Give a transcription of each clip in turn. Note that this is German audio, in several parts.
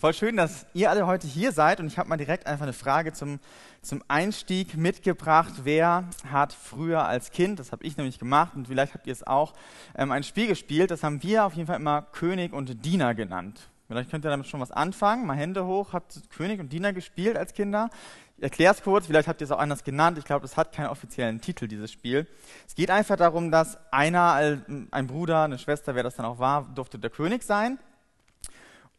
Voll schön, dass ihr alle heute hier seid und ich habe mal direkt einfach eine Frage zum, zum Einstieg mitgebracht. Wer hat früher als Kind, das habe ich nämlich gemacht und vielleicht habt ihr es auch, ähm, ein Spiel gespielt, das haben wir auf jeden Fall immer König und Diener genannt. Vielleicht könnt ihr damit schon was anfangen. Mal Hände hoch. Habt König und Diener gespielt als Kinder? Ich erkläre es kurz, vielleicht habt ihr es auch anders genannt. Ich glaube, es hat keinen offiziellen Titel, dieses Spiel. Es geht einfach darum, dass einer, ein Bruder, eine Schwester, wer das dann auch war, durfte der König sein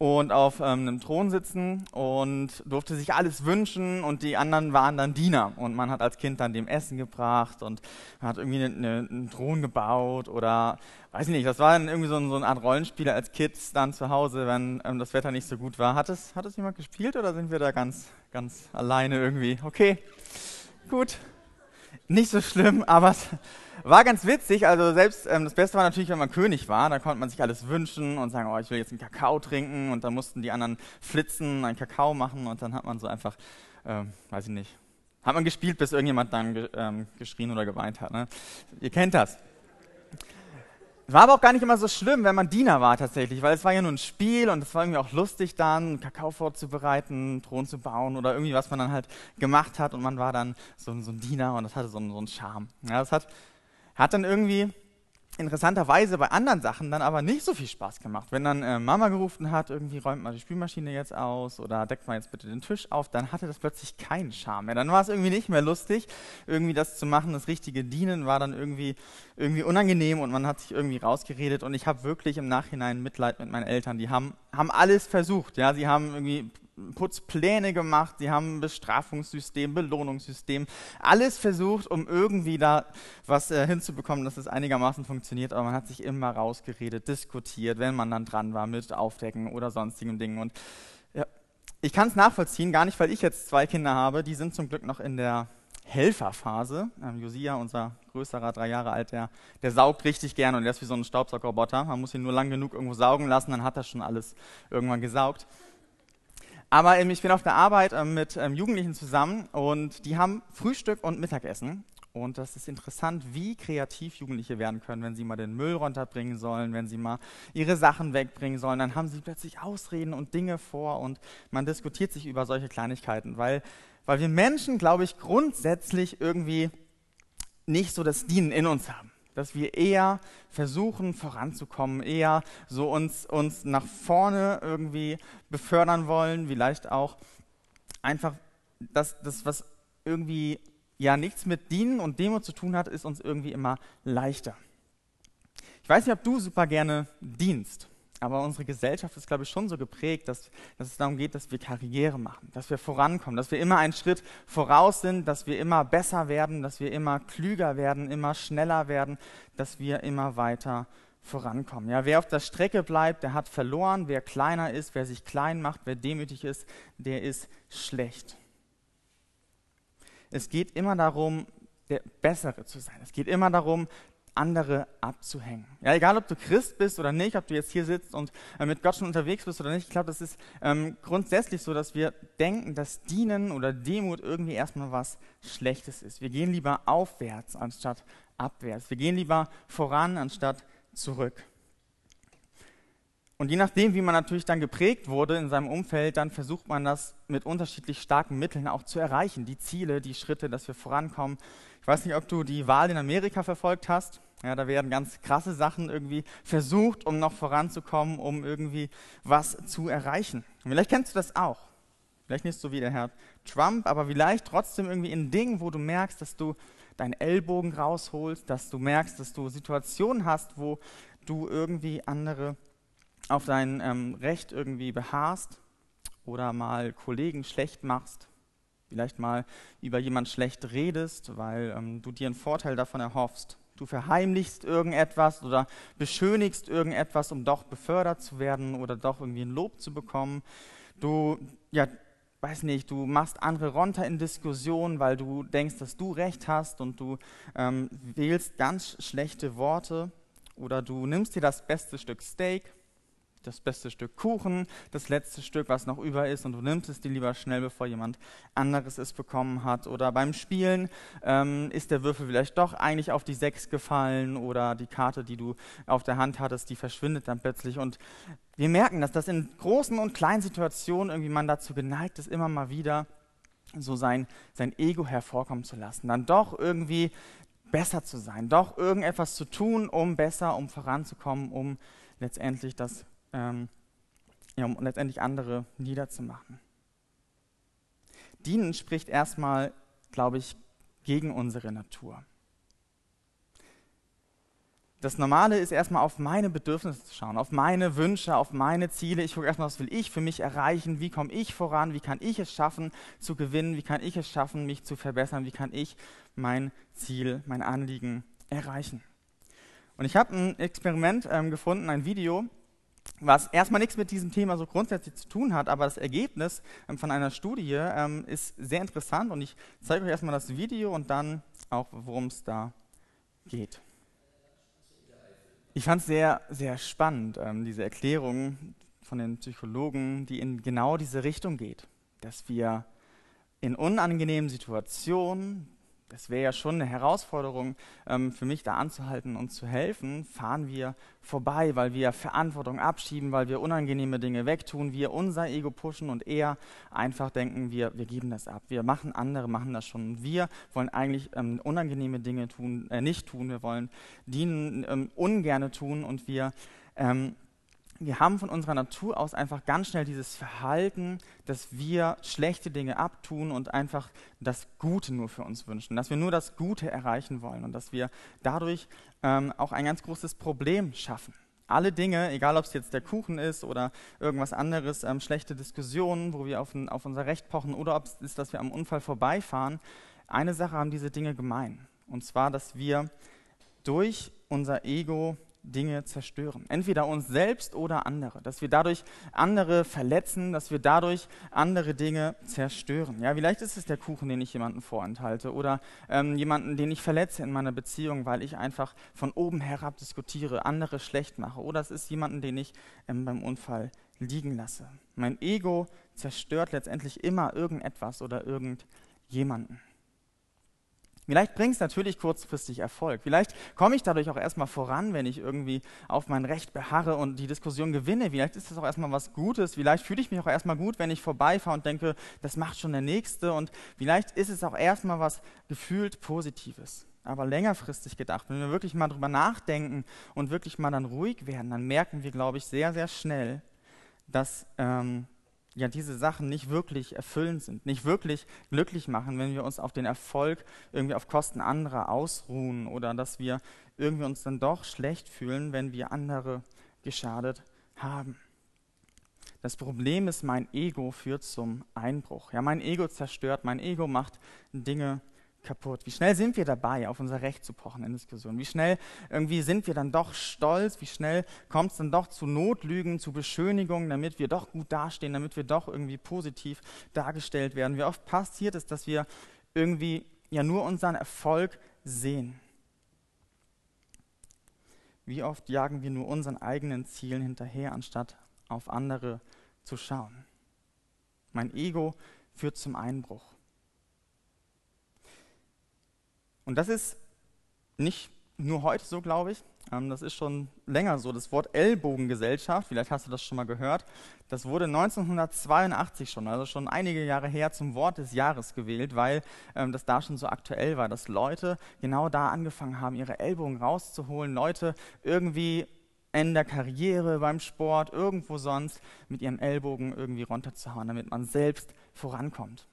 und auf ähm, einem Thron sitzen und durfte sich alles wünschen und die anderen waren dann Diener und man hat als Kind dann dem Essen gebracht und hat irgendwie eine, eine, einen Thron gebaut oder weiß ich nicht, das war dann irgendwie so, so eine Art Rollenspiel als Kids dann zu Hause, wenn ähm, das Wetter nicht so gut war. Hat es, hat es jemand gespielt oder sind wir da ganz, ganz alleine irgendwie? Okay, gut, nicht so schlimm, aber es war ganz witzig. Also selbst ähm, das Beste war natürlich, wenn man König war. Da konnte man sich alles wünschen und sagen, oh, ich will jetzt einen Kakao trinken. Und dann mussten die anderen flitzen, einen Kakao machen. Und dann hat man so einfach, ähm, weiß ich nicht, hat man gespielt, bis irgendjemand dann ge ähm, geschrien oder geweint hat. Ne? Ihr kennt das. War aber auch gar nicht immer so schlimm, wenn man Diener war tatsächlich, weil es war ja nur ein Spiel und es war irgendwie auch lustig dann, Kakao vorzubereiten, Thron zu bauen oder irgendwie was man dann halt gemacht hat und man war dann so, so ein Diener und das hatte so, einen, so einen Charme. Ja, das hat hat dann irgendwie interessanterweise bei anderen Sachen dann aber nicht so viel Spaß gemacht. Wenn dann äh, Mama gerufen hat, irgendwie räumt mal die Spülmaschine jetzt aus oder deckt mal jetzt bitte den Tisch auf, dann hatte das plötzlich keinen Charme mehr. Dann war es irgendwie nicht mehr lustig, irgendwie das zu machen. Das richtige Dienen war dann irgendwie, irgendwie unangenehm und man hat sich irgendwie rausgeredet. Und ich habe wirklich im Nachhinein Mitleid mit meinen Eltern. Die haben, haben alles versucht. Ja, sie haben irgendwie Putzpläne gemacht, sie haben ein Bestrafungssystem, Belohnungssystem, alles versucht, um irgendwie da was äh, hinzubekommen, dass es einigermaßen funktioniert, aber man hat sich immer rausgeredet, diskutiert, wenn man dann dran war mit Aufdecken oder sonstigen Dingen. Und ja, ich kann es nachvollziehen, gar nicht, weil ich jetzt zwei Kinder habe, die sind zum Glück noch in der Helferphase. Ähm, Josia, unser größerer, drei Jahre alt, der, der saugt richtig gerne und der ist wie so ein Staubsaugerroboter. Man muss ihn nur lang genug irgendwo saugen lassen, dann hat er schon alles irgendwann gesaugt. Aber ähm, ich bin auf der Arbeit ähm, mit ähm, Jugendlichen zusammen und die haben Frühstück und Mittagessen. Und das ist interessant, wie kreativ Jugendliche werden können, wenn sie mal den Müll runterbringen sollen, wenn sie mal ihre Sachen wegbringen sollen. Dann haben sie plötzlich Ausreden und Dinge vor und man diskutiert sich über solche Kleinigkeiten, weil, weil wir Menschen, glaube ich, grundsätzlich irgendwie nicht so das Dienen in uns haben dass wir eher versuchen voranzukommen, eher so uns, uns nach vorne irgendwie befördern wollen, vielleicht auch einfach das, das, was irgendwie ja nichts mit Dienen und Demo zu tun hat, ist uns irgendwie immer leichter. Ich weiß nicht, ob du super gerne dienst. Aber unsere Gesellschaft ist, glaube ich, schon so geprägt, dass, dass, es darum geht, dass wir Karriere machen, dass wir vorankommen, dass wir immer einen Schritt voraus sind, dass wir immer besser werden, dass wir immer klüger werden, immer schneller werden, dass wir immer weiter vorankommen. Ja, wer auf der Strecke bleibt, der hat verloren. Wer kleiner ist, wer sich klein macht, wer demütig ist, der ist schlecht. Es geht immer darum, der Bessere zu sein. Es geht immer darum, andere abzuhängen. Ja, egal ob du Christ bist oder nicht, ob du jetzt hier sitzt und äh, mit Gott schon unterwegs bist oder nicht, ich glaube, das ist ähm, grundsätzlich so, dass wir denken, dass Dienen oder Demut irgendwie erstmal was Schlechtes ist. Wir gehen lieber aufwärts anstatt abwärts. Wir gehen lieber voran anstatt zurück. Und je nachdem, wie man natürlich dann geprägt wurde in seinem Umfeld, dann versucht man das mit unterschiedlich starken Mitteln auch zu erreichen. Die Ziele, die Schritte, dass wir vorankommen. Ich weiß nicht, ob du die Wahl in Amerika verfolgt hast. Ja, da werden ganz krasse Sachen irgendwie versucht, um noch voranzukommen, um irgendwie was zu erreichen. Und vielleicht kennst du das auch. Vielleicht nicht so wie der Herr Trump, aber vielleicht trotzdem irgendwie in Dingen, wo du merkst, dass du deinen Ellbogen rausholst, dass du merkst, dass du Situationen hast, wo du irgendwie andere auf dein ähm, Recht irgendwie beharrst oder mal Kollegen schlecht machst, vielleicht mal über jemand schlecht redest, weil ähm, du dir einen Vorteil davon erhoffst. Du verheimlichst irgendetwas oder beschönigst irgendetwas, um doch befördert zu werden oder doch irgendwie ein Lob zu bekommen. Du, ja, weiß nicht, du machst andere runter in Diskussionen, weil du denkst, dass du recht hast und du ähm, wählst ganz schlechte Worte oder du nimmst dir das beste Stück Steak das beste Stück Kuchen, das letzte Stück, was noch über ist, und du nimmst es dir lieber schnell, bevor jemand anderes es bekommen hat. Oder beim Spielen ähm, ist der Würfel vielleicht doch eigentlich auf die Sechs gefallen oder die Karte, die du auf der Hand hattest, die verschwindet dann plötzlich. Und wir merken, dass das in großen und kleinen Situationen irgendwie man dazu geneigt ist, immer mal wieder so sein, sein Ego hervorkommen zu lassen. Dann doch irgendwie besser zu sein, doch irgendetwas zu tun, um besser, um voranzukommen, um letztendlich das ähm, ja, um letztendlich andere niederzumachen. Dienen spricht erstmal, glaube ich, gegen unsere Natur. Das Normale ist erstmal auf meine Bedürfnisse zu schauen, auf meine Wünsche, auf meine Ziele. Ich gucke erstmal, was will ich für mich erreichen, wie komme ich voran, wie kann ich es schaffen zu gewinnen, wie kann ich es schaffen, mich zu verbessern, wie kann ich mein Ziel, mein Anliegen erreichen. Und ich habe ein Experiment ähm, gefunden, ein Video, was erstmal nichts mit diesem Thema so grundsätzlich zu tun hat, aber das Ergebnis ähm, von einer Studie ähm, ist sehr interessant und ich zeige euch erstmal das Video und dann auch, worum es da geht. Ich fand es sehr, sehr spannend, ähm, diese Erklärung von den Psychologen, die in genau diese Richtung geht, dass wir in unangenehmen Situationen, das wäre ja schon eine Herausforderung ähm, für mich, da anzuhalten und zu helfen, fahren wir vorbei, weil wir Verantwortung abschieben, weil wir unangenehme Dinge wegtun, wir unser Ego pushen und eher einfach denken, wir, wir geben das ab. Wir machen, andere machen das schon. Wir wollen eigentlich ähm, unangenehme Dinge tun, äh, nicht tun, wir wollen dienen ähm, ungerne tun und wir ähm, wir haben von unserer Natur aus einfach ganz schnell dieses Verhalten, dass wir schlechte Dinge abtun und einfach das Gute nur für uns wünschen, dass wir nur das Gute erreichen wollen und dass wir dadurch ähm, auch ein ganz großes Problem schaffen. Alle Dinge, egal ob es jetzt der Kuchen ist oder irgendwas anderes, ähm, schlechte Diskussionen, wo wir auf, ein, auf unser Recht pochen oder ob es ist, dass wir am Unfall vorbeifahren, eine Sache haben diese Dinge gemein. Und zwar, dass wir durch unser Ego Dinge zerstören. Entweder uns selbst oder andere. Dass wir dadurch andere verletzen, dass wir dadurch andere Dinge zerstören. Ja, vielleicht ist es der Kuchen, den ich jemandem vorenthalte oder ähm, jemanden, den ich verletze in meiner Beziehung, weil ich einfach von oben herab diskutiere, andere schlecht mache. Oder es ist jemanden, den ich ähm, beim Unfall liegen lasse. Mein Ego zerstört letztendlich immer irgendetwas oder irgendjemanden. Vielleicht bringt es natürlich kurzfristig Erfolg. Vielleicht komme ich dadurch auch erstmal voran, wenn ich irgendwie auf mein Recht beharre und die Diskussion gewinne. Vielleicht ist das auch erstmal was Gutes. Vielleicht fühle ich mich auch erstmal gut, wenn ich vorbeifahre und denke, das macht schon der Nächste. Und vielleicht ist es auch erstmal was gefühlt Positives. Aber längerfristig gedacht, wenn wir wirklich mal drüber nachdenken und wirklich mal dann ruhig werden, dann merken wir, glaube ich, sehr, sehr schnell, dass ähm, ja diese Sachen nicht wirklich erfüllend sind, nicht wirklich glücklich machen, wenn wir uns auf den Erfolg irgendwie auf Kosten anderer ausruhen oder dass wir irgendwie uns dann doch schlecht fühlen, wenn wir andere geschadet haben. Das Problem ist, mein Ego führt zum Einbruch. Ja, mein Ego zerstört, mein Ego macht Dinge kaputt? Wie schnell sind wir dabei, auf unser Recht zu pochen in Diskussionen? Wie schnell irgendwie sind wir dann doch stolz? Wie schnell kommt es dann doch zu Notlügen, zu Beschönigungen, damit wir doch gut dastehen, damit wir doch irgendwie positiv dargestellt werden? Wie oft passiert es, dass wir irgendwie ja nur unseren Erfolg sehen? Wie oft jagen wir nur unseren eigenen Zielen hinterher, anstatt auf andere zu schauen? Mein Ego führt zum Einbruch. Und das ist nicht nur heute so, glaube ich. Ähm, das ist schon länger so. Das Wort Ellbogengesellschaft, vielleicht hast du das schon mal gehört, das wurde 1982 schon, also schon einige Jahre her, zum Wort des Jahres gewählt, weil ähm, das da schon so aktuell war, dass Leute genau da angefangen haben, ihre Ellbogen rauszuholen, Leute irgendwie in der Karriere, beim Sport, irgendwo sonst mit ihrem Ellbogen irgendwie runterzuhauen, damit man selbst vorankommt.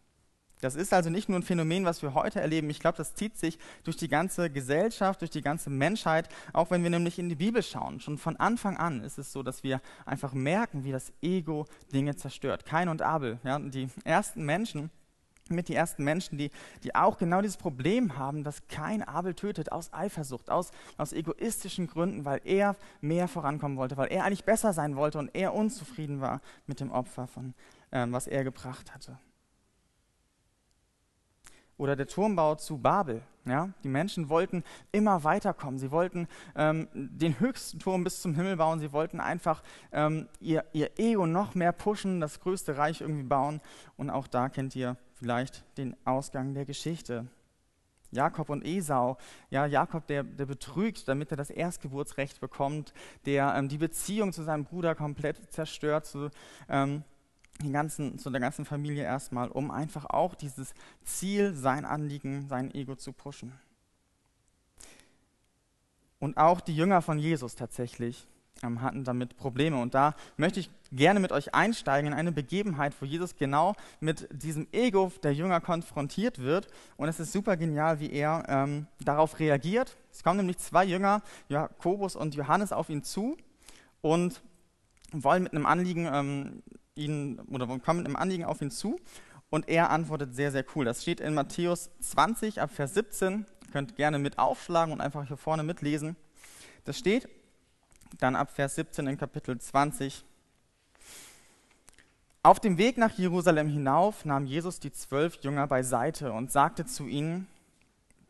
Das ist also nicht nur ein Phänomen, was wir heute erleben. Ich glaube, das zieht sich durch die ganze Gesellschaft, durch die ganze Menschheit, auch wenn wir nämlich in die Bibel schauen. Schon von Anfang an ist es so, dass wir einfach merken, wie das Ego Dinge zerstört. Kain und Abel, ja, die ersten Menschen, mit die ersten Menschen, die, die auch genau dieses Problem haben, dass kein Abel tötet aus Eifersucht, aus, aus egoistischen Gründen, weil er mehr vorankommen wollte, weil er eigentlich besser sein wollte und er unzufrieden war mit dem Opfer, von, äh, was er gebracht hatte. Oder der Turmbau zu Babel. Ja? Die Menschen wollten immer weiterkommen. Sie wollten ähm, den höchsten Turm bis zum Himmel bauen. Sie wollten einfach ähm, ihr, ihr Ego noch mehr pushen, das größte Reich irgendwie bauen. Und auch da kennt ihr vielleicht den Ausgang der Geschichte. Jakob und Esau. Ja, Jakob, der, der betrügt, damit er das Erstgeburtsrecht bekommt, der ähm, die Beziehung zu seinem Bruder komplett zerstört, zu, ähm, den ganzen, zu der ganzen Familie erstmal, um einfach auch dieses Ziel, sein Anliegen, sein Ego zu pushen. Und auch die Jünger von Jesus tatsächlich ähm, hatten damit Probleme. Und da möchte ich gerne mit euch einsteigen in eine Begebenheit, wo Jesus genau mit diesem Ego der Jünger konfrontiert wird. Und es ist super genial, wie er ähm, darauf reagiert. Es kommen nämlich zwei Jünger, Jakobus und Johannes, auf ihn zu und wollen mit einem Anliegen ähm, ihn oder kommen einem Anliegen auf ihn zu. Und er antwortet sehr, sehr cool. Das steht in Matthäus 20 ab Vers 17. Ihr könnt gerne mit aufschlagen und einfach hier vorne mitlesen. Das steht dann ab Vers 17 in Kapitel 20. Auf dem Weg nach Jerusalem hinauf nahm Jesus die zwölf Jünger beiseite und sagte zu ihnen,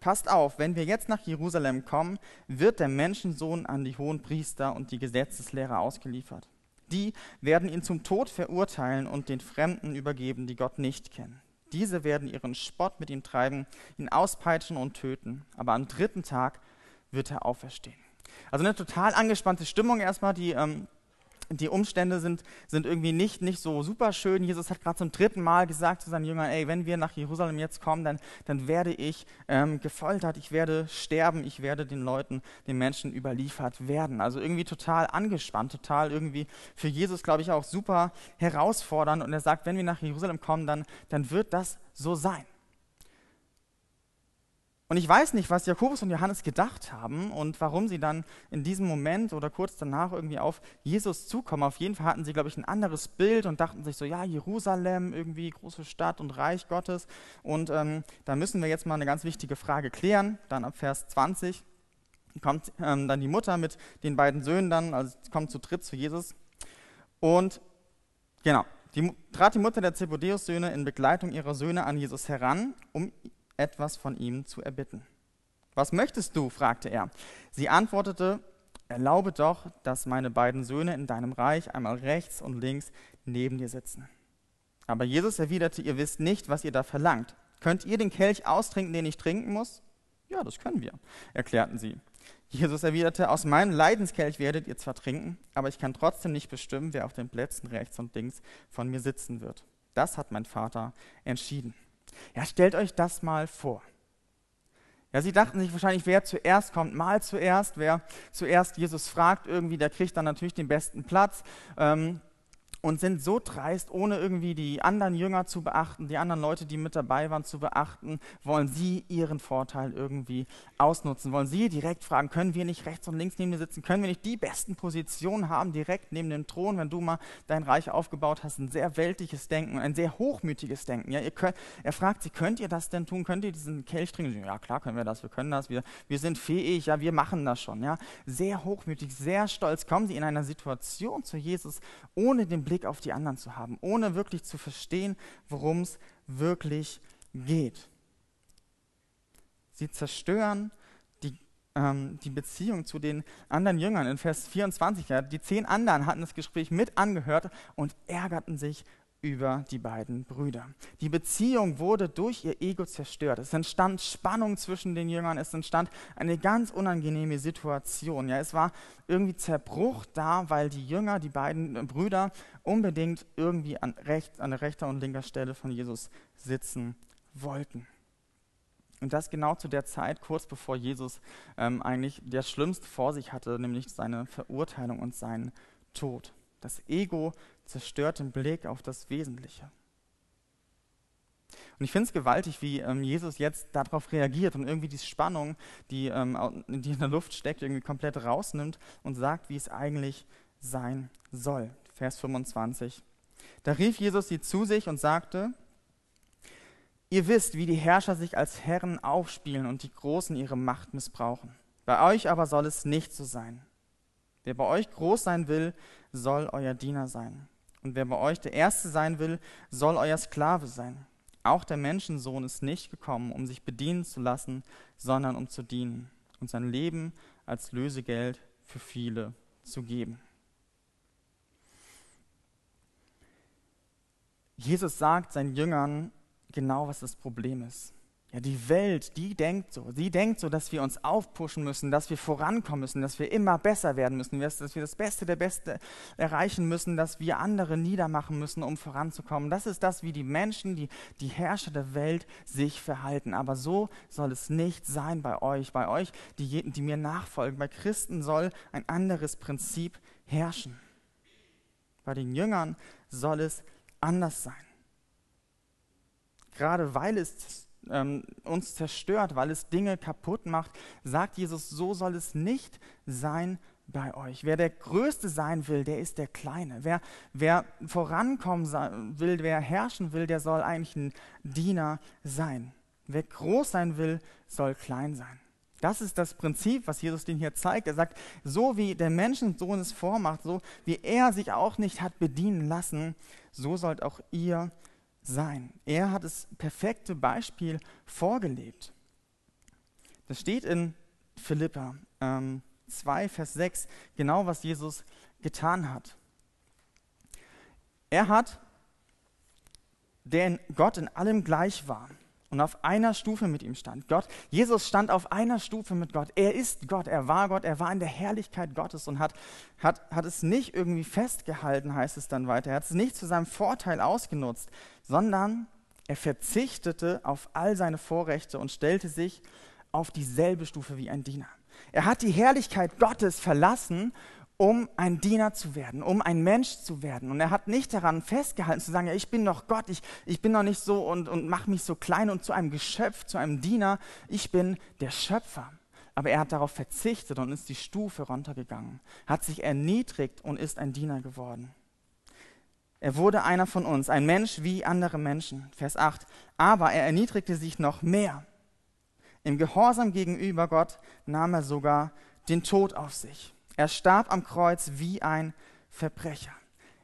Passt auf, wenn wir jetzt nach Jerusalem kommen, wird der Menschensohn an die hohen Priester und die Gesetzeslehrer ausgeliefert. Die werden ihn zum Tod verurteilen und den Fremden übergeben, die Gott nicht kennen. Diese werden ihren Spott mit ihm treiben, ihn auspeitschen und töten. Aber am dritten Tag wird er auferstehen. Also eine total angespannte Stimmung erstmal, die, ähm, die Umstände sind, sind irgendwie nicht, nicht so super schön. Jesus hat gerade zum dritten Mal gesagt zu seinen Jüngern, ey, wenn wir nach Jerusalem jetzt kommen, dann, dann werde ich ähm, gefoltert, ich werde sterben, ich werde den Leuten, den Menschen überliefert werden. Also irgendwie total angespannt, total irgendwie für Jesus, glaube ich, auch super herausfordernd. Und er sagt, wenn wir nach Jerusalem kommen, dann, dann wird das so sein. Und ich weiß nicht, was Jakobus und Johannes gedacht haben und warum sie dann in diesem Moment oder kurz danach irgendwie auf Jesus zukommen. Auf jeden Fall hatten sie, glaube ich, ein anderes Bild und dachten sich so, ja, Jerusalem, irgendwie große Stadt und Reich Gottes. Und ähm, da müssen wir jetzt mal eine ganz wichtige Frage klären. Dann ab Vers 20 kommt ähm, dann die Mutter mit den beiden Söhnen dann, also kommt zu dritt zu Jesus. Und genau, die, trat die Mutter der Zebedeus-Söhne in Begleitung ihrer Söhne an Jesus heran, um etwas von ihm zu erbitten. Was möchtest du? fragte er. Sie antwortete, erlaube doch, dass meine beiden Söhne in deinem Reich einmal rechts und links neben dir sitzen. Aber Jesus erwiderte, ihr wisst nicht, was ihr da verlangt. Könnt ihr den Kelch austrinken, den ich trinken muss? Ja, das können wir, erklärten sie. Jesus erwiderte, aus meinem Leidenskelch werdet ihr zwar trinken, aber ich kann trotzdem nicht bestimmen, wer auf den Plätzen rechts und links von mir sitzen wird. Das hat mein Vater entschieden. Ja, stellt euch das mal vor. Ja, sie dachten sich wahrscheinlich, wer zuerst kommt, mal zuerst. Wer zuerst Jesus fragt, irgendwie, der kriegt dann natürlich den besten Platz. Ähm, und sind so dreist, ohne irgendwie die anderen Jünger zu beachten, die anderen Leute, die mit dabei waren, zu beachten, wollen sie ihren Vorteil irgendwie ausnutzen, wollen sie direkt fragen, können wir nicht rechts und links neben dir sitzen, können wir nicht die besten Positionen haben, direkt neben dem Thron, wenn du mal dein Reich aufgebaut hast, ein sehr weltliches Denken, ein sehr hochmütiges Denken. Ja, könnt, er fragt sie, könnt ihr das denn tun, könnt ihr diesen Kelch trinken? Ja, klar können wir das, wir können das, wir, wir sind fähig, ja, wir machen das schon. Ja. Sehr hochmütig, sehr stolz kommen sie in einer Situation zu Jesus, ohne den Blick auf die anderen zu haben, ohne wirklich zu verstehen, worum es wirklich geht. Sie zerstören die, ähm, die Beziehung zu den anderen Jüngern. In Vers 24, ja, die zehn anderen hatten das Gespräch mit angehört und ärgerten sich über die beiden Brüder. Die Beziehung wurde durch ihr Ego zerstört. Es entstand Spannung zwischen den Jüngern, es entstand eine ganz unangenehme Situation. Ja, es war irgendwie Zerbruch da, weil die Jünger, die beiden Brüder, unbedingt irgendwie an, recht, an rechter und linker Stelle von Jesus sitzen wollten. Und das genau zu der Zeit, kurz bevor Jesus ähm, eigentlich das Schlimmste vor sich hatte, nämlich seine Verurteilung und seinen Tod. Das Ego zerstört den Blick auf das Wesentliche. Und ich finde es gewaltig, wie ähm, Jesus jetzt darauf reagiert und irgendwie die Spannung, die, ähm, die in der Luft steckt, irgendwie komplett rausnimmt und sagt, wie es eigentlich sein soll. Vers 25. Da rief Jesus sie zu sich und sagte, Ihr wisst, wie die Herrscher sich als Herren aufspielen und die Großen ihre Macht missbrauchen. Bei euch aber soll es nicht so sein. Wer bei euch groß sein will, soll euer Diener sein. Und wer bei euch der Erste sein will, soll euer Sklave sein. Auch der Menschensohn ist nicht gekommen, um sich bedienen zu lassen, sondern um zu dienen und sein Leben als Lösegeld für viele zu geben. Jesus sagt seinen Jüngern genau, was das Problem ist. Ja, die Welt, die denkt so. Die denkt so, dass wir uns aufpushen müssen, dass wir vorankommen müssen, dass wir immer besser werden müssen, dass wir das Beste der Beste erreichen müssen, dass wir andere niedermachen müssen, um voranzukommen. Das ist das, wie die Menschen, die, die Herrscher der Welt sich verhalten. Aber so soll es nicht sein bei euch. Bei euch, die, die mir nachfolgen. Bei Christen soll ein anderes Prinzip herrschen. Bei den Jüngern soll es anders sein. Gerade weil es ähm, uns zerstört, weil es Dinge kaputt macht, sagt Jesus, so soll es nicht sein bei euch. Wer der Größte sein will, der ist der Kleine. Wer, wer vorankommen will, wer herrschen will, der soll eigentlich ein Diener sein. Wer groß sein will, soll klein sein. Das ist das Prinzip, was Jesus den hier zeigt. Er sagt, so wie der Menschensohn es vormacht, so wie er sich auch nicht hat bedienen lassen, so sollt auch ihr sein. Er hat das perfekte Beispiel vorgelebt. Das steht in Philippa ähm, 2, Vers 6, genau was Jesus getan hat. Er hat, der Gott in allem gleich war, und auf einer Stufe mit ihm stand. Gott, Jesus stand auf einer Stufe mit Gott. Er ist Gott, er war Gott, er war in der Herrlichkeit Gottes und hat, hat, hat es nicht irgendwie festgehalten, heißt es dann weiter. Er hat es nicht zu seinem Vorteil ausgenutzt, sondern er verzichtete auf all seine Vorrechte und stellte sich auf dieselbe Stufe wie ein Diener. Er hat die Herrlichkeit Gottes verlassen um ein Diener zu werden, um ein Mensch zu werden. Und er hat nicht daran festgehalten zu sagen, ja, ich bin doch Gott, ich, ich bin doch nicht so und, und mache mich so klein und zu einem Geschöpf, zu einem Diener. Ich bin der Schöpfer. Aber er hat darauf verzichtet und ist die Stufe runtergegangen, hat sich erniedrigt und ist ein Diener geworden. Er wurde einer von uns, ein Mensch wie andere Menschen. Vers 8. Aber er erniedrigte sich noch mehr. Im Gehorsam gegenüber Gott nahm er sogar den Tod auf sich. Er starb am Kreuz wie ein Verbrecher.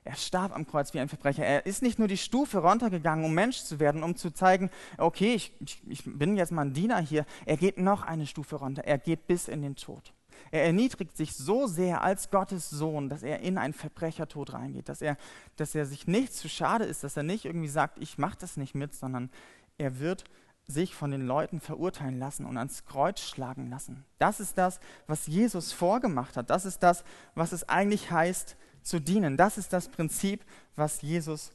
Er starb am Kreuz wie ein Verbrecher. Er ist nicht nur die Stufe runtergegangen, um Mensch zu werden, um zu zeigen, okay, ich, ich, ich, bin jetzt mal ein Diener hier. Er geht noch eine Stufe runter. Er geht bis in den Tod. Er erniedrigt sich so sehr als Gottes Sohn, dass er in einen Verbrechertod reingeht, dass er, dass er sich nicht zu schade ist, dass er nicht irgendwie sagt, ich mache das nicht mit, sondern er wird sich von den Leuten verurteilen lassen und ans Kreuz schlagen lassen. Das ist das, was Jesus vorgemacht hat. Das ist das, was es eigentlich heißt zu dienen. Das ist das Prinzip, was Jesus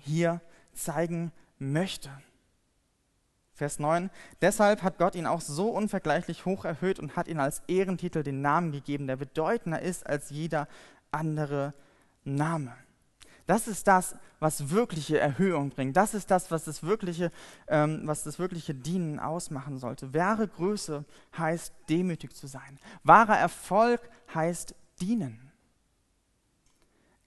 hier zeigen möchte. Vers 9. Deshalb hat Gott ihn auch so unvergleichlich hoch erhöht und hat ihn als Ehrentitel den Namen gegeben, der bedeutender ist als jeder andere Name. Das ist das, was wirkliche Erhöhung bringt. Das ist das, was das wirkliche, ähm, was das wirkliche Dienen ausmachen sollte. Wahre Größe heißt demütig zu sein. Wahrer Erfolg heißt dienen.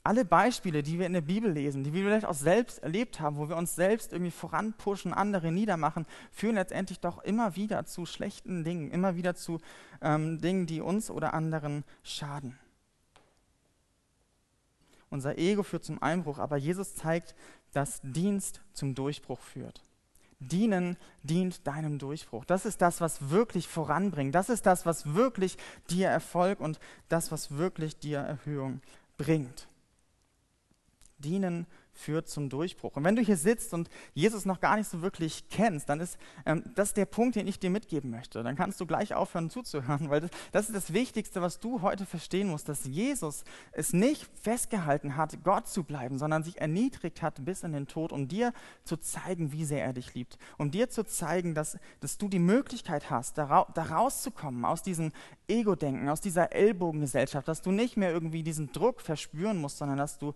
Alle Beispiele, die wir in der Bibel lesen, die wir vielleicht auch selbst erlebt haben, wo wir uns selbst irgendwie voranpushen, andere niedermachen, führen letztendlich doch immer wieder zu schlechten Dingen, immer wieder zu ähm, Dingen, die uns oder anderen schaden. Unser Ego führt zum Einbruch, aber Jesus zeigt, dass Dienst zum Durchbruch führt. Dienen dient deinem Durchbruch. Das ist das, was wirklich voranbringt. Das ist das, was wirklich dir Erfolg und das, was wirklich dir Erhöhung bringt. Dienen führt zum Durchbruch. Und wenn du hier sitzt und Jesus noch gar nicht so wirklich kennst, dann ist ähm, das der Punkt, den ich dir mitgeben möchte. Dann kannst du gleich aufhören zuzuhören, weil das, das ist das Wichtigste, was du heute verstehen musst, dass Jesus es nicht festgehalten hat, Gott zu bleiben, sondern sich erniedrigt hat bis in den Tod, um dir zu zeigen, wie sehr er dich liebt. Um dir zu zeigen, dass, dass du die Möglichkeit hast, da, da rauszukommen aus diesem Ego-Denken, aus dieser Ellbogengesellschaft, dass du nicht mehr irgendwie diesen Druck verspüren musst, sondern dass du,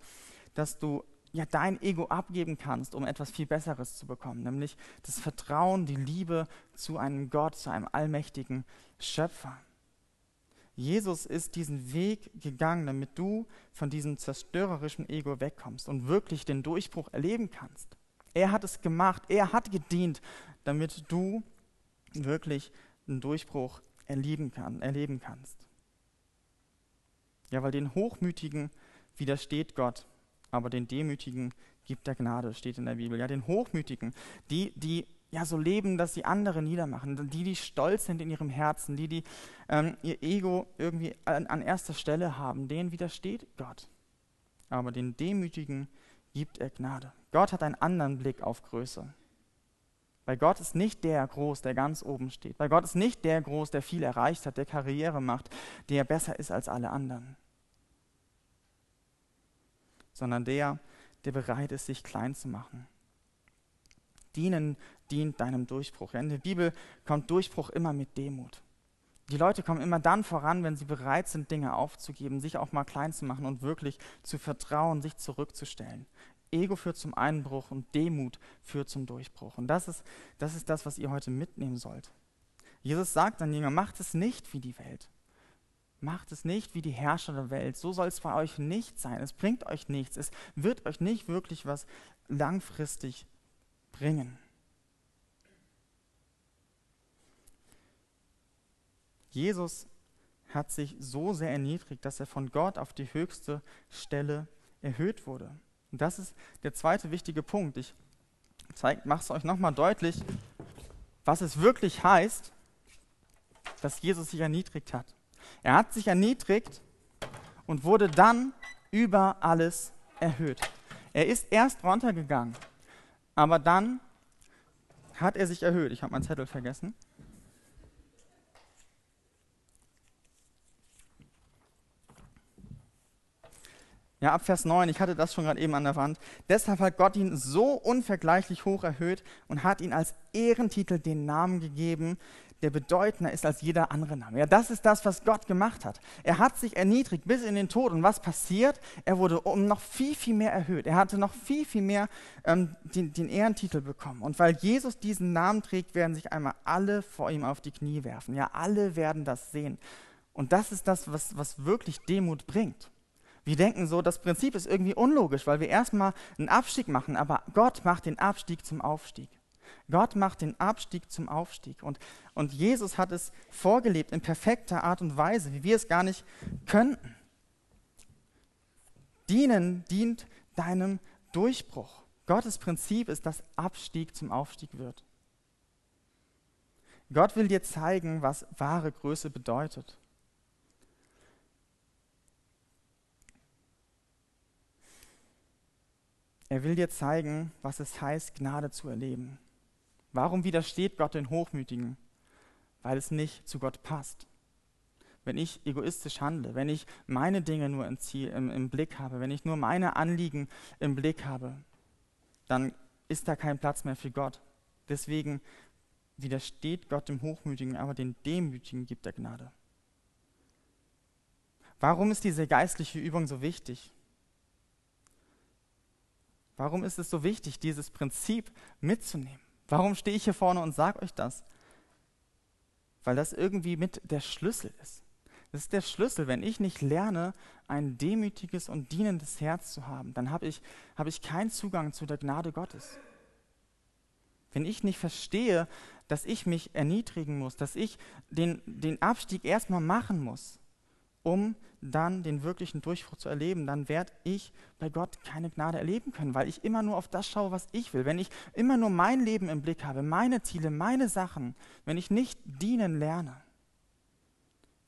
dass du ja, dein Ego abgeben kannst, um etwas viel Besseres zu bekommen, nämlich das Vertrauen, die Liebe zu einem Gott, zu einem allmächtigen Schöpfer. Jesus ist diesen Weg gegangen, damit du von diesem zerstörerischen Ego wegkommst und wirklich den Durchbruch erleben kannst. Er hat es gemacht, er hat gedient, damit du wirklich einen Durchbruch erleben, kann, erleben kannst. Ja, weil den Hochmütigen widersteht Gott aber den Demütigen gibt er Gnade, steht in der Bibel. Ja, den Hochmütigen, die, die ja so leben, dass sie andere niedermachen, die, die stolz sind in ihrem Herzen, die, die ähm, ihr Ego irgendwie an, an erster Stelle haben, denen widersteht Gott. Aber den Demütigen gibt er Gnade. Gott hat einen anderen Blick auf Größe. Bei Gott ist nicht der groß, der ganz oben steht. Bei Gott ist nicht der groß, der viel erreicht hat, der Karriere macht, der besser ist als alle anderen. Sondern der, der bereit ist, sich klein zu machen. Dienen dient deinem Durchbruch. In der Bibel kommt Durchbruch immer mit Demut. Die Leute kommen immer dann voran, wenn sie bereit sind, Dinge aufzugeben, sich auch mal klein zu machen und wirklich zu vertrauen, sich zurückzustellen. Ego führt zum Einbruch und Demut führt zum Durchbruch. Und das ist, das ist das, was ihr heute mitnehmen sollt. Jesus sagt an Jünger, macht es nicht wie die Welt. Macht es nicht wie die Herrscher der Welt. So soll es bei euch nicht sein. Es bringt euch nichts. Es wird euch nicht wirklich was langfristig bringen. Jesus hat sich so sehr erniedrigt, dass er von Gott auf die höchste Stelle erhöht wurde. Und das ist der zweite wichtige Punkt. Ich mache es euch nochmal deutlich, was es wirklich heißt, dass Jesus sich erniedrigt hat. Er hat sich erniedrigt und wurde dann über alles erhöht. Er ist erst runtergegangen, aber dann hat er sich erhöht. Ich habe meinen Zettel vergessen. Ja, ab Vers 9, ich hatte das schon gerade eben an der Wand. Deshalb hat Gott ihn so unvergleichlich hoch erhöht und hat ihn als Ehrentitel den Namen gegeben, der bedeutender ist als jeder andere Name. Ja, das ist das, was Gott gemacht hat. Er hat sich erniedrigt bis in den Tod. Und was passiert? Er wurde um noch viel, viel mehr erhöht. Er hatte noch viel, viel mehr ähm, den, den Ehrentitel bekommen. Und weil Jesus diesen Namen trägt, werden sich einmal alle vor ihm auf die Knie werfen. Ja, alle werden das sehen. Und das ist das, was, was wirklich Demut bringt. Wir denken so, das Prinzip ist irgendwie unlogisch, weil wir erstmal einen Abstieg machen, aber Gott macht den Abstieg zum Aufstieg. Gott macht den Abstieg zum Aufstieg. Und, und Jesus hat es vorgelebt in perfekter Art und Weise, wie wir es gar nicht könnten. Dienen dient deinem Durchbruch. Gottes Prinzip ist, dass Abstieg zum Aufstieg wird. Gott will dir zeigen, was wahre Größe bedeutet. Er will dir zeigen, was es heißt, Gnade zu erleben. Warum widersteht Gott den Hochmütigen? Weil es nicht zu Gott passt. Wenn ich egoistisch handle, wenn ich meine Dinge nur im, Ziel, im, im Blick habe, wenn ich nur meine Anliegen im Blick habe, dann ist da kein Platz mehr für Gott. Deswegen widersteht Gott dem Hochmütigen, aber den Demütigen gibt er Gnade. Warum ist diese geistliche Übung so wichtig? Warum ist es so wichtig, dieses Prinzip mitzunehmen? Warum stehe ich hier vorne und sage euch das? Weil das irgendwie mit der Schlüssel ist. Das ist der Schlüssel. Wenn ich nicht lerne, ein demütiges und dienendes Herz zu haben, dann habe ich, hab ich keinen Zugang zu der Gnade Gottes. Wenn ich nicht verstehe, dass ich mich erniedrigen muss, dass ich den, den Abstieg erstmal machen muss, um dann den wirklichen Durchbruch zu erleben, dann werde ich bei Gott keine Gnade erleben können, weil ich immer nur auf das schaue, was ich will. Wenn ich immer nur mein Leben im Blick habe, meine Ziele, meine Sachen, wenn ich nicht dienen lerne,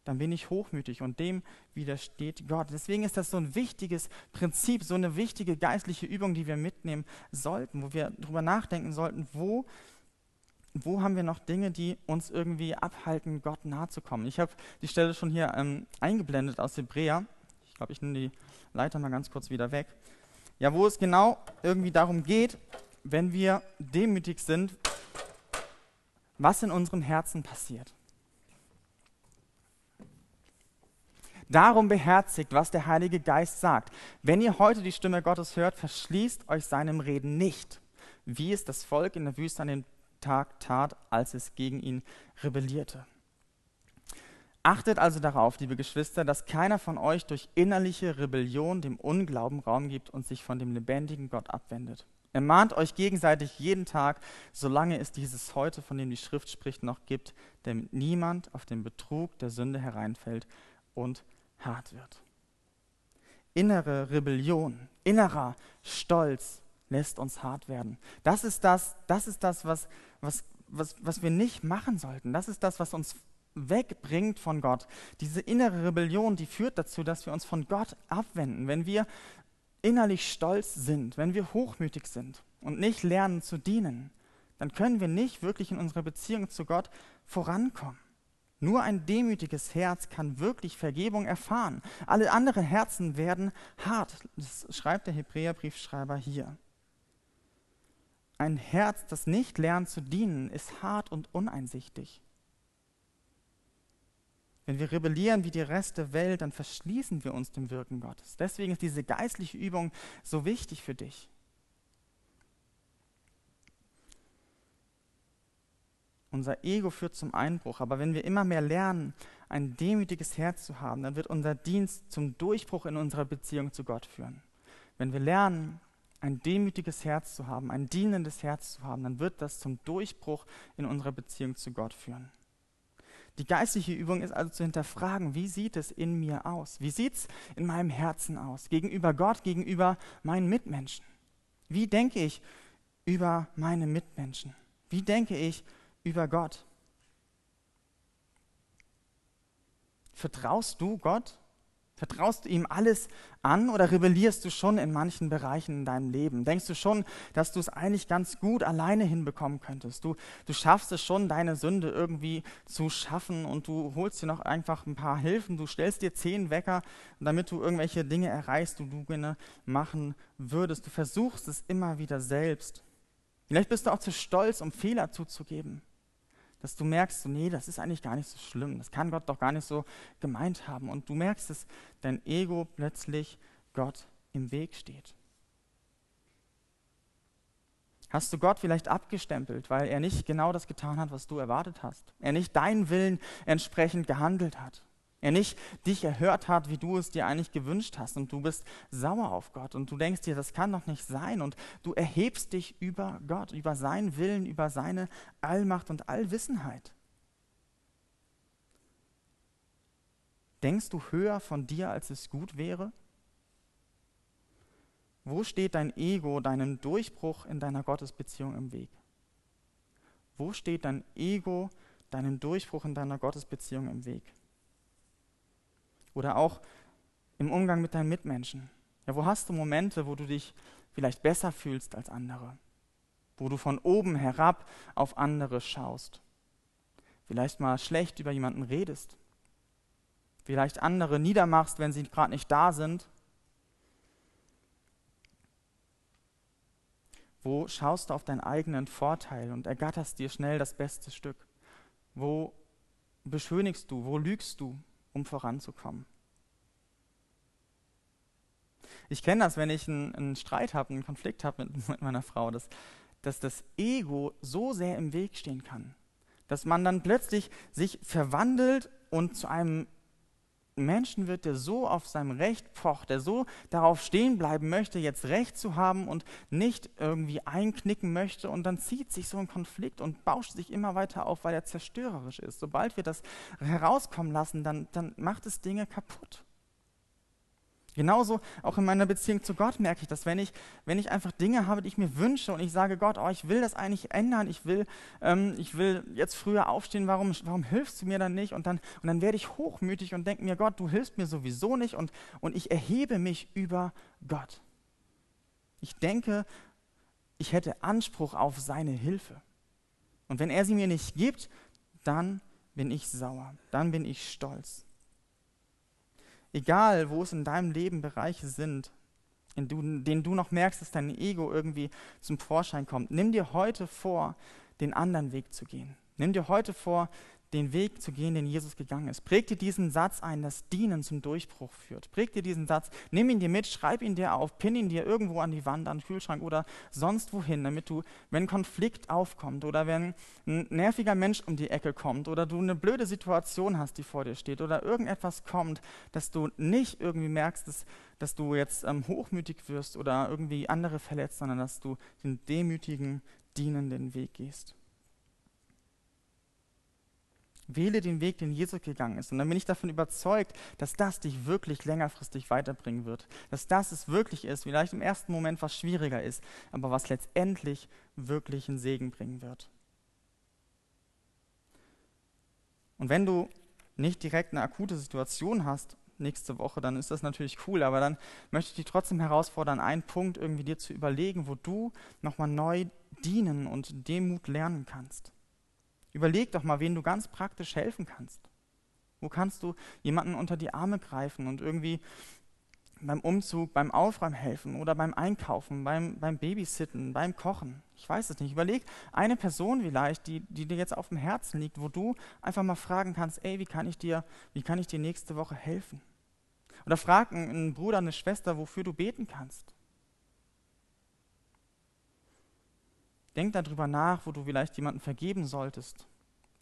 dann bin ich hochmütig und dem widersteht Gott. Deswegen ist das so ein wichtiges Prinzip, so eine wichtige geistliche Übung, die wir mitnehmen sollten, wo wir darüber nachdenken sollten, wo wo haben wir noch Dinge, die uns irgendwie abhalten, Gott nahe zu kommen? Ich habe die Stelle schon hier ähm, eingeblendet aus Hebräer. Ich glaube, ich nehme die Leiter mal ganz kurz wieder weg. Ja, wo es genau irgendwie darum geht, wenn wir demütig sind, was in unserem Herzen passiert. Darum beherzigt, was der Heilige Geist sagt. Wenn ihr heute die Stimme Gottes hört, verschließt euch seinem Reden nicht, wie es das Volk in der Wüste an den Tag tat, als es gegen ihn rebellierte. Achtet also darauf, liebe Geschwister, dass keiner von euch durch innerliche Rebellion dem Unglauben Raum gibt und sich von dem lebendigen Gott abwendet. Ermahnt euch gegenseitig jeden Tag, solange es dieses heute, von dem die Schrift spricht, noch gibt, damit niemand auf den Betrug der Sünde hereinfällt und hart wird. innere Rebellion, innerer Stolz lässt uns hart werden. Das ist das, das, ist das was, was, was, was wir nicht machen sollten. Das ist das, was uns wegbringt von Gott. Diese innere Rebellion, die führt dazu, dass wir uns von Gott abwenden. Wenn wir innerlich stolz sind, wenn wir hochmütig sind und nicht lernen zu dienen, dann können wir nicht wirklich in unserer Beziehung zu Gott vorankommen. Nur ein demütiges Herz kann wirklich Vergebung erfahren. Alle anderen Herzen werden hart. Das schreibt der Hebräerbriefschreiber hier. Ein Herz, das nicht lernt zu dienen, ist hart und uneinsichtig. Wenn wir rebellieren wie die Rest der Welt, dann verschließen wir uns dem Wirken Gottes. Deswegen ist diese geistliche Übung so wichtig für dich. Unser Ego führt zum Einbruch, aber wenn wir immer mehr lernen, ein demütiges Herz zu haben, dann wird unser Dienst zum Durchbruch in unserer Beziehung zu Gott führen. Wenn wir lernen, ein demütiges Herz zu haben, ein dienendes Herz zu haben, dann wird das zum Durchbruch in unserer Beziehung zu Gott führen. Die geistliche Übung ist also zu hinterfragen, wie sieht es in mir aus? Wie sieht es in meinem Herzen aus? Gegenüber Gott, gegenüber meinen Mitmenschen? Wie denke ich über meine Mitmenschen? Wie denke ich über Gott? Vertraust du Gott? Vertraust du ihm alles an oder rebellierst du schon in manchen Bereichen in deinem Leben? Denkst du schon, dass du es eigentlich ganz gut alleine hinbekommen könntest? Du, du schaffst es schon, deine Sünde irgendwie zu schaffen und du holst dir noch einfach ein paar Hilfen. Du stellst dir zehn Wecker, damit du irgendwelche Dinge erreichst, die du gerne machen würdest. Du versuchst es immer wieder selbst. Vielleicht bist du auch zu stolz, um Fehler zuzugeben dass du merkst, nee, das ist eigentlich gar nicht so schlimm, das kann Gott doch gar nicht so gemeint haben. Und du merkst, dass dein Ego plötzlich Gott im Weg steht. Hast du Gott vielleicht abgestempelt, weil er nicht genau das getan hat, was du erwartet hast? Er nicht deinen Willen entsprechend gehandelt hat? Er nicht dich erhört hat, wie du es dir eigentlich gewünscht hast und du bist sauer auf Gott und du denkst dir, das kann doch nicht sein und du erhebst dich über Gott, über seinen Willen, über seine Allmacht und Allwissenheit. Denkst du höher von dir, als es gut wäre? Wo steht dein Ego, deinen Durchbruch in deiner Gottesbeziehung im Weg? Wo steht dein Ego, deinen Durchbruch in deiner Gottesbeziehung im Weg? Oder auch im Umgang mit deinen Mitmenschen. Ja, wo hast du Momente, wo du dich vielleicht besser fühlst als andere? Wo du von oben herab auf andere schaust? Vielleicht mal schlecht über jemanden redest? Vielleicht andere niedermachst, wenn sie gerade nicht da sind? Wo schaust du auf deinen eigenen Vorteil und ergatterst dir schnell das beste Stück? Wo beschönigst du? Wo lügst du? Um voranzukommen. Ich kenne das, wenn ich einen, einen Streit habe, einen Konflikt habe mit, mit, meiner Frau, dass, dass das Ego so sehr im Weg stehen kann, dass man dann plötzlich sich verwandelt und zu einem Menschen wird, der so auf seinem Recht pocht, der so darauf stehen bleiben möchte, jetzt Recht zu haben und nicht irgendwie einknicken möchte. Und dann zieht sich so ein Konflikt und bauscht sich immer weiter auf, weil er zerstörerisch ist. Sobald wir das herauskommen lassen, dann, dann macht es Dinge kaputt. Genauso auch in meiner Beziehung zu Gott merke ich das, wenn ich, wenn ich einfach Dinge habe, die ich mir wünsche und ich sage, Gott, oh, ich will das eigentlich ändern, ich will, ähm, ich will jetzt früher aufstehen, warum, warum hilfst du mir dann nicht? Und dann, und dann werde ich hochmütig und denke mir, Gott, du hilfst mir sowieso nicht und, und ich erhebe mich über Gott. Ich denke, ich hätte Anspruch auf seine Hilfe. Und wenn er sie mir nicht gibt, dann bin ich sauer, dann bin ich stolz. Egal, wo es in deinem Leben Bereiche sind, in denen du noch merkst, dass dein Ego irgendwie zum Vorschein kommt, nimm dir heute vor, den anderen Weg zu gehen. Nimm dir heute vor, den Weg zu gehen, den Jesus gegangen ist. Präg dir diesen Satz ein, dass Dienen zum Durchbruch führt. Präg dir diesen Satz, nimm ihn dir mit, schreib ihn dir auf, pin ihn dir irgendwo an die Wand, an den Kühlschrank oder sonst wohin, damit du, wenn Konflikt aufkommt oder wenn ein nerviger Mensch um die Ecke kommt oder du eine blöde Situation hast, die vor dir steht oder irgendetwas kommt, dass du nicht irgendwie merkst, dass, dass du jetzt ähm, hochmütig wirst oder irgendwie andere verletzt, sondern dass du den demütigen, dienenden Weg gehst. Wähle den Weg, den Jesus gegangen ist. Und dann bin ich davon überzeugt, dass das dich wirklich längerfristig weiterbringen wird. Dass das es wirklich ist, vielleicht im ersten Moment was schwieriger ist, aber was letztendlich wirklich einen Segen bringen wird. Und wenn du nicht direkt eine akute Situation hast nächste Woche, dann ist das natürlich cool, aber dann möchte ich dich trotzdem herausfordern, einen Punkt irgendwie dir zu überlegen, wo du nochmal neu dienen und Demut lernen kannst. Überleg doch mal, wen du ganz praktisch helfen kannst. Wo kannst du jemanden unter die Arme greifen und irgendwie beim Umzug, beim Aufräumen helfen oder beim Einkaufen, beim, beim Babysitten, beim Kochen? Ich weiß es nicht. Überleg eine Person vielleicht, die, die dir jetzt auf dem Herzen liegt, wo du einfach mal fragen kannst, ey, wie kann ich dir, wie kann ich dir nächste Woche helfen? Oder frag einen Bruder, eine Schwester, wofür du beten kannst. Denk darüber nach, wo du vielleicht jemanden vergeben solltest,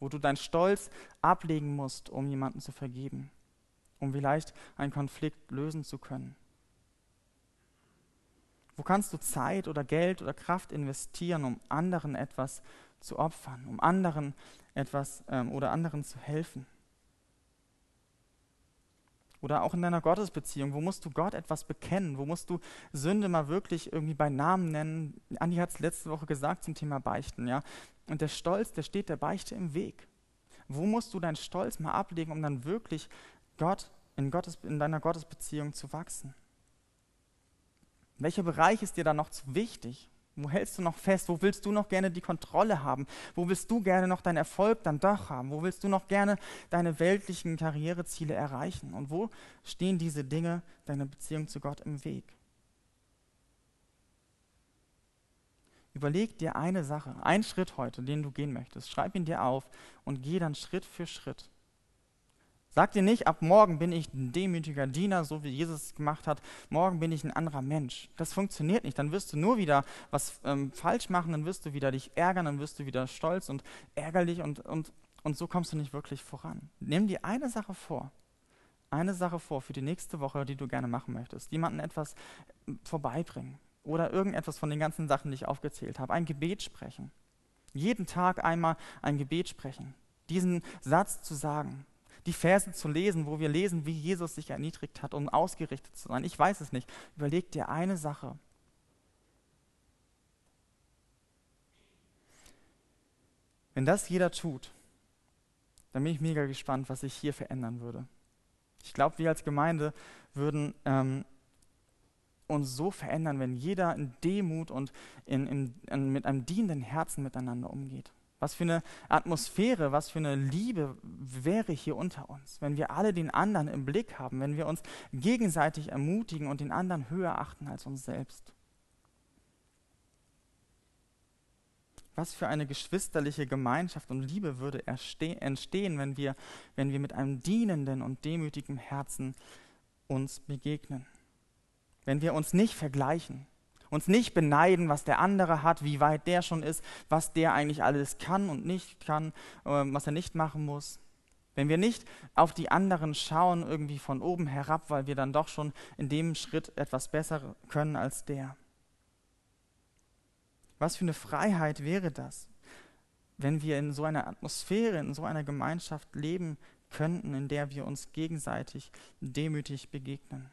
wo du deinen Stolz ablegen musst, um jemanden zu vergeben, um vielleicht einen Konflikt lösen zu können. Wo kannst du Zeit oder Geld oder Kraft investieren, um anderen etwas zu opfern, um anderen etwas ähm, oder anderen zu helfen? Oder auch in deiner Gottesbeziehung, wo musst du Gott etwas bekennen? Wo musst du Sünde mal wirklich irgendwie bei Namen nennen? Andi hat es letzte Woche gesagt zum Thema Beichten, ja. Und der Stolz, der steht der Beichte im Weg. Wo musst du deinen Stolz mal ablegen, um dann wirklich Gott in, Gottes, in deiner Gottesbeziehung zu wachsen? Welcher Bereich ist dir da noch zu wichtig? Wo hältst du noch fest? Wo willst du noch gerne die Kontrolle haben? Wo willst du gerne noch deinen Erfolg dann doch haben? Wo willst du noch gerne deine weltlichen Karriereziele erreichen? Und wo stehen diese Dinge deiner Beziehung zu Gott im Weg? Überleg dir eine Sache, einen Schritt heute, den du gehen möchtest. Schreib ihn dir auf und geh dann Schritt für Schritt. Sag dir nicht, ab morgen bin ich ein demütiger Diener, so wie Jesus es gemacht hat. Morgen bin ich ein anderer Mensch. Das funktioniert nicht. Dann wirst du nur wieder was ähm, falsch machen, dann wirst du wieder dich ärgern, dann wirst du wieder stolz und ärgerlich und, und, und so kommst du nicht wirklich voran. Nimm dir eine Sache vor. Eine Sache vor für die nächste Woche, die du gerne machen möchtest. Jemanden etwas ähm, vorbeibringen oder irgendetwas von den ganzen Sachen, die ich aufgezählt habe. Ein Gebet sprechen. Jeden Tag einmal ein Gebet sprechen. Diesen Satz zu sagen die Verse zu lesen, wo wir lesen, wie Jesus sich erniedrigt hat, um ausgerichtet zu sein. Ich weiß es nicht. Überleg dir eine Sache. Wenn das jeder tut, dann bin ich mega gespannt, was sich hier verändern würde. Ich glaube, wir als Gemeinde würden ähm, uns so verändern, wenn jeder in Demut und in, in, in, mit einem dienenden Herzen miteinander umgeht. Was für eine Atmosphäre, was für eine Liebe wäre hier unter uns, wenn wir alle den anderen im Blick haben, wenn wir uns gegenseitig ermutigen und den anderen höher achten als uns selbst. Was für eine geschwisterliche Gemeinschaft und Liebe würde entstehen, wenn wir, wenn wir mit einem dienenden und demütigen Herzen uns begegnen. Wenn wir uns nicht vergleichen, uns nicht beneiden, was der andere hat, wie weit der schon ist, was der eigentlich alles kann und nicht kann, äh, was er nicht machen muss. Wenn wir nicht auf die anderen schauen, irgendwie von oben herab, weil wir dann doch schon in dem Schritt etwas besser können als der. Was für eine Freiheit wäre das, wenn wir in so einer Atmosphäre, in so einer Gemeinschaft leben könnten, in der wir uns gegenseitig demütig begegnen.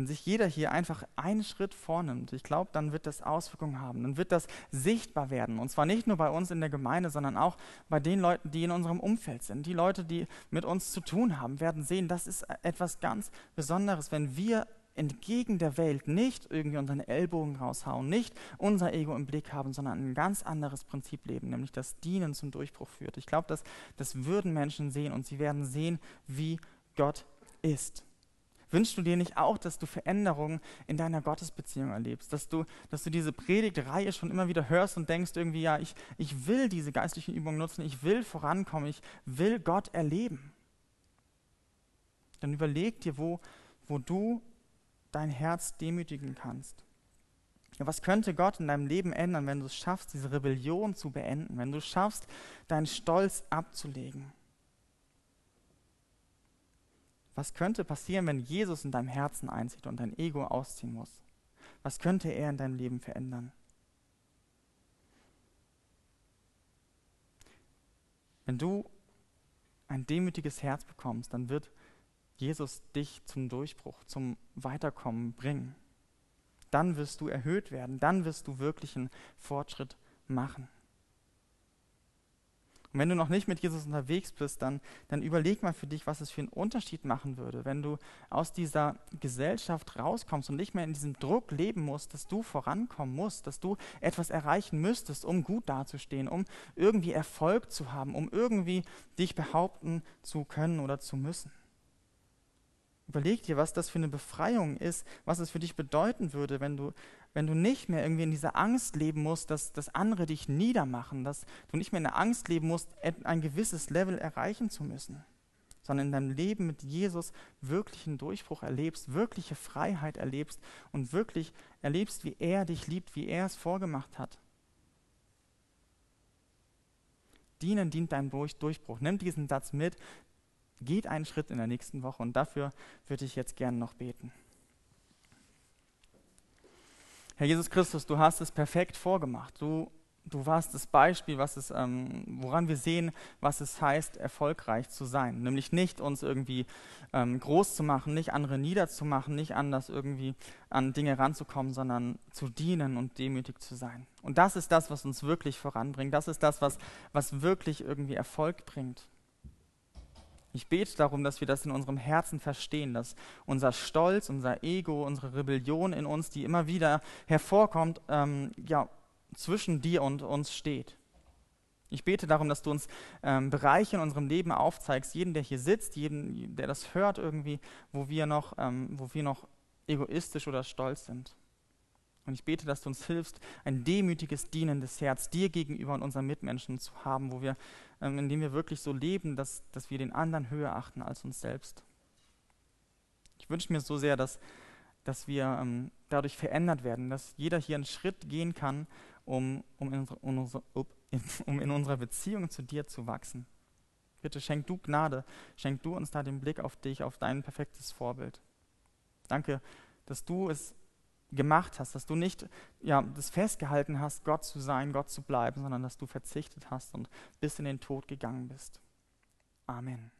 Wenn sich jeder hier einfach einen Schritt vornimmt, ich glaube, dann wird das Auswirkungen haben. Dann wird das sichtbar werden. Und zwar nicht nur bei uns in der Gemeinde, sondern auch bei den Leuten, die in unserem Umfeld sind. Die Leute, die mit uns zu tun haben, werden sehen, das ist etwas ganz Besonderes, wenn wir entgegen der Welt nicht irgendwie unseren Ellbogen raushauen, nicht unser Ego im Blick haben, sondern ein ganz anderes Prinzip leben, nämlich das Dienen zum Durchbruch führt. Ich glaube, das, das würden Menschen sehen und sie werden sehen, wie Gott ist. Wünschst du dir nicht auch, dass du Veränderungen in deiner Gottesbeziehung erlebst? Dass du, dass du diese Predigtreihe schon immer wieder hörst und denkst irgendwie, ja, ich, ich will diese geistlichen Übungen nutzen, ich will vorankommen, ich will Gott erleben. Dann überleg dir, wo, wo du dein Herz demütigen kannst. Ja, was könnte Gott in deinem Leben ändern, wenn du es schaffst, diese Rebellion zu beenden, wenn du es schaffst, deinen Stolz abzulegen? Was könnte passieren, wenn Jesus in deinem Herzen einzieht und dein Ego ausziehen muss? Was könnte er in deinem Leben verändern? Wenn du ein demütiges Herz bekommst, dann wird Jesus dich zum Durchbruch, zum Weiterkommen bringen. Dann wirst du erhöht werden, dann wirst du wirklichen Fortschritt machen. Und wenn du noch nicht mit Jesus unterwegs bist, dann, dann überleg mal für dich, was es für einen Unterschied machen würde, wenn du aus dieser Gesellschaft rauskommst und nicht mehr in diesem Druck leben musst, dass du vorankommen musst, dass du etwas erreichen müsstest, um gut dazustehen, um irgendwie Erfolg zu haben, um irgendwie dich behaupten zu können oder zu müssen. Überleg dir, was das für eine Befreiung ist, was es für dich bedeuten würde, wenn du, wenn du nicht mehr irgendwie in dieser Angst leben musst, dass, dass andere dich niedermachen, dass du nicht mehr in der Angst leben musst, ein gewisses Level erreichen zu müssen, sondern in deinem Leben mit Jesus wirklichen Durchbruch erlebst, wirkliche Freiheit erlebst und wirklich erlebst, wie er dich liebt, wie er es vorgemacht hat. Dienen dient deinem Durchbruch. Nimm diesen Satz mit, Geht einen Schritt in der nächsten Woche und dafür würde ich jetzt gerne noch beten. Herr Jesus Christus, du hast es perfekt vorgemacht. Du, du warst das Beispiel, was es, ähm, woran wir sehen, was es heißt, erfolgreich zu sein. Nämlich nicht uns irgendwie ähm, groß zu machen, nicht andere niederzumachen, nicht anders irgendwie an Dinge ranzukommen, sondern zu dienen und demütig zu sein. Und das ist das, was uns wirklich voranbringt. Das ist das, was, was wirklich irgendwie Erfolg bringt. Ich bete darum, dass wir das in unserem Herzen verstehen, dass unser Stolz, unser Ego, unsere Rebellion in uns, die immer wieder hervorkommt, ähm, ja, zwischen dir und uns steht. Ich bete darum, dass du uns ähm, Bereiche in unserem Leben aufzeigst, jeden, der hier sitzt, jeden, der das hört irgendwie, wo wir noch, ähm, wo wir noch egoistisch oder stolz sind. Und ich bete, dass du uns hilfst, ein demütiges, dienendes Herz dir gegenüber und unseren Mitmenschen zu haben, wo wir, ähm, in dem wir wirklich so leben, dass, dass wir den anderen höher achten als uns selbst. Ich wünsche mir so sehr, dass, dass wir ähm, dadurch verändert werden, dass jeder hier einen Schritt gehen kann, um, um, in, unsere, um in unserer Beziehung zu dir zu wachsen. Bitte schenk du Gnade, schenk du uns da den Blick auf dich, auf dein perfektes Vorbild. Danke, dass du es gemacht hast, dass du nicht ja, das festgehalten hast, Gott zu sein, Gott zu bleiben, sondern dass du verzichtet hast und bis in den Tod gegangen bist. Amen.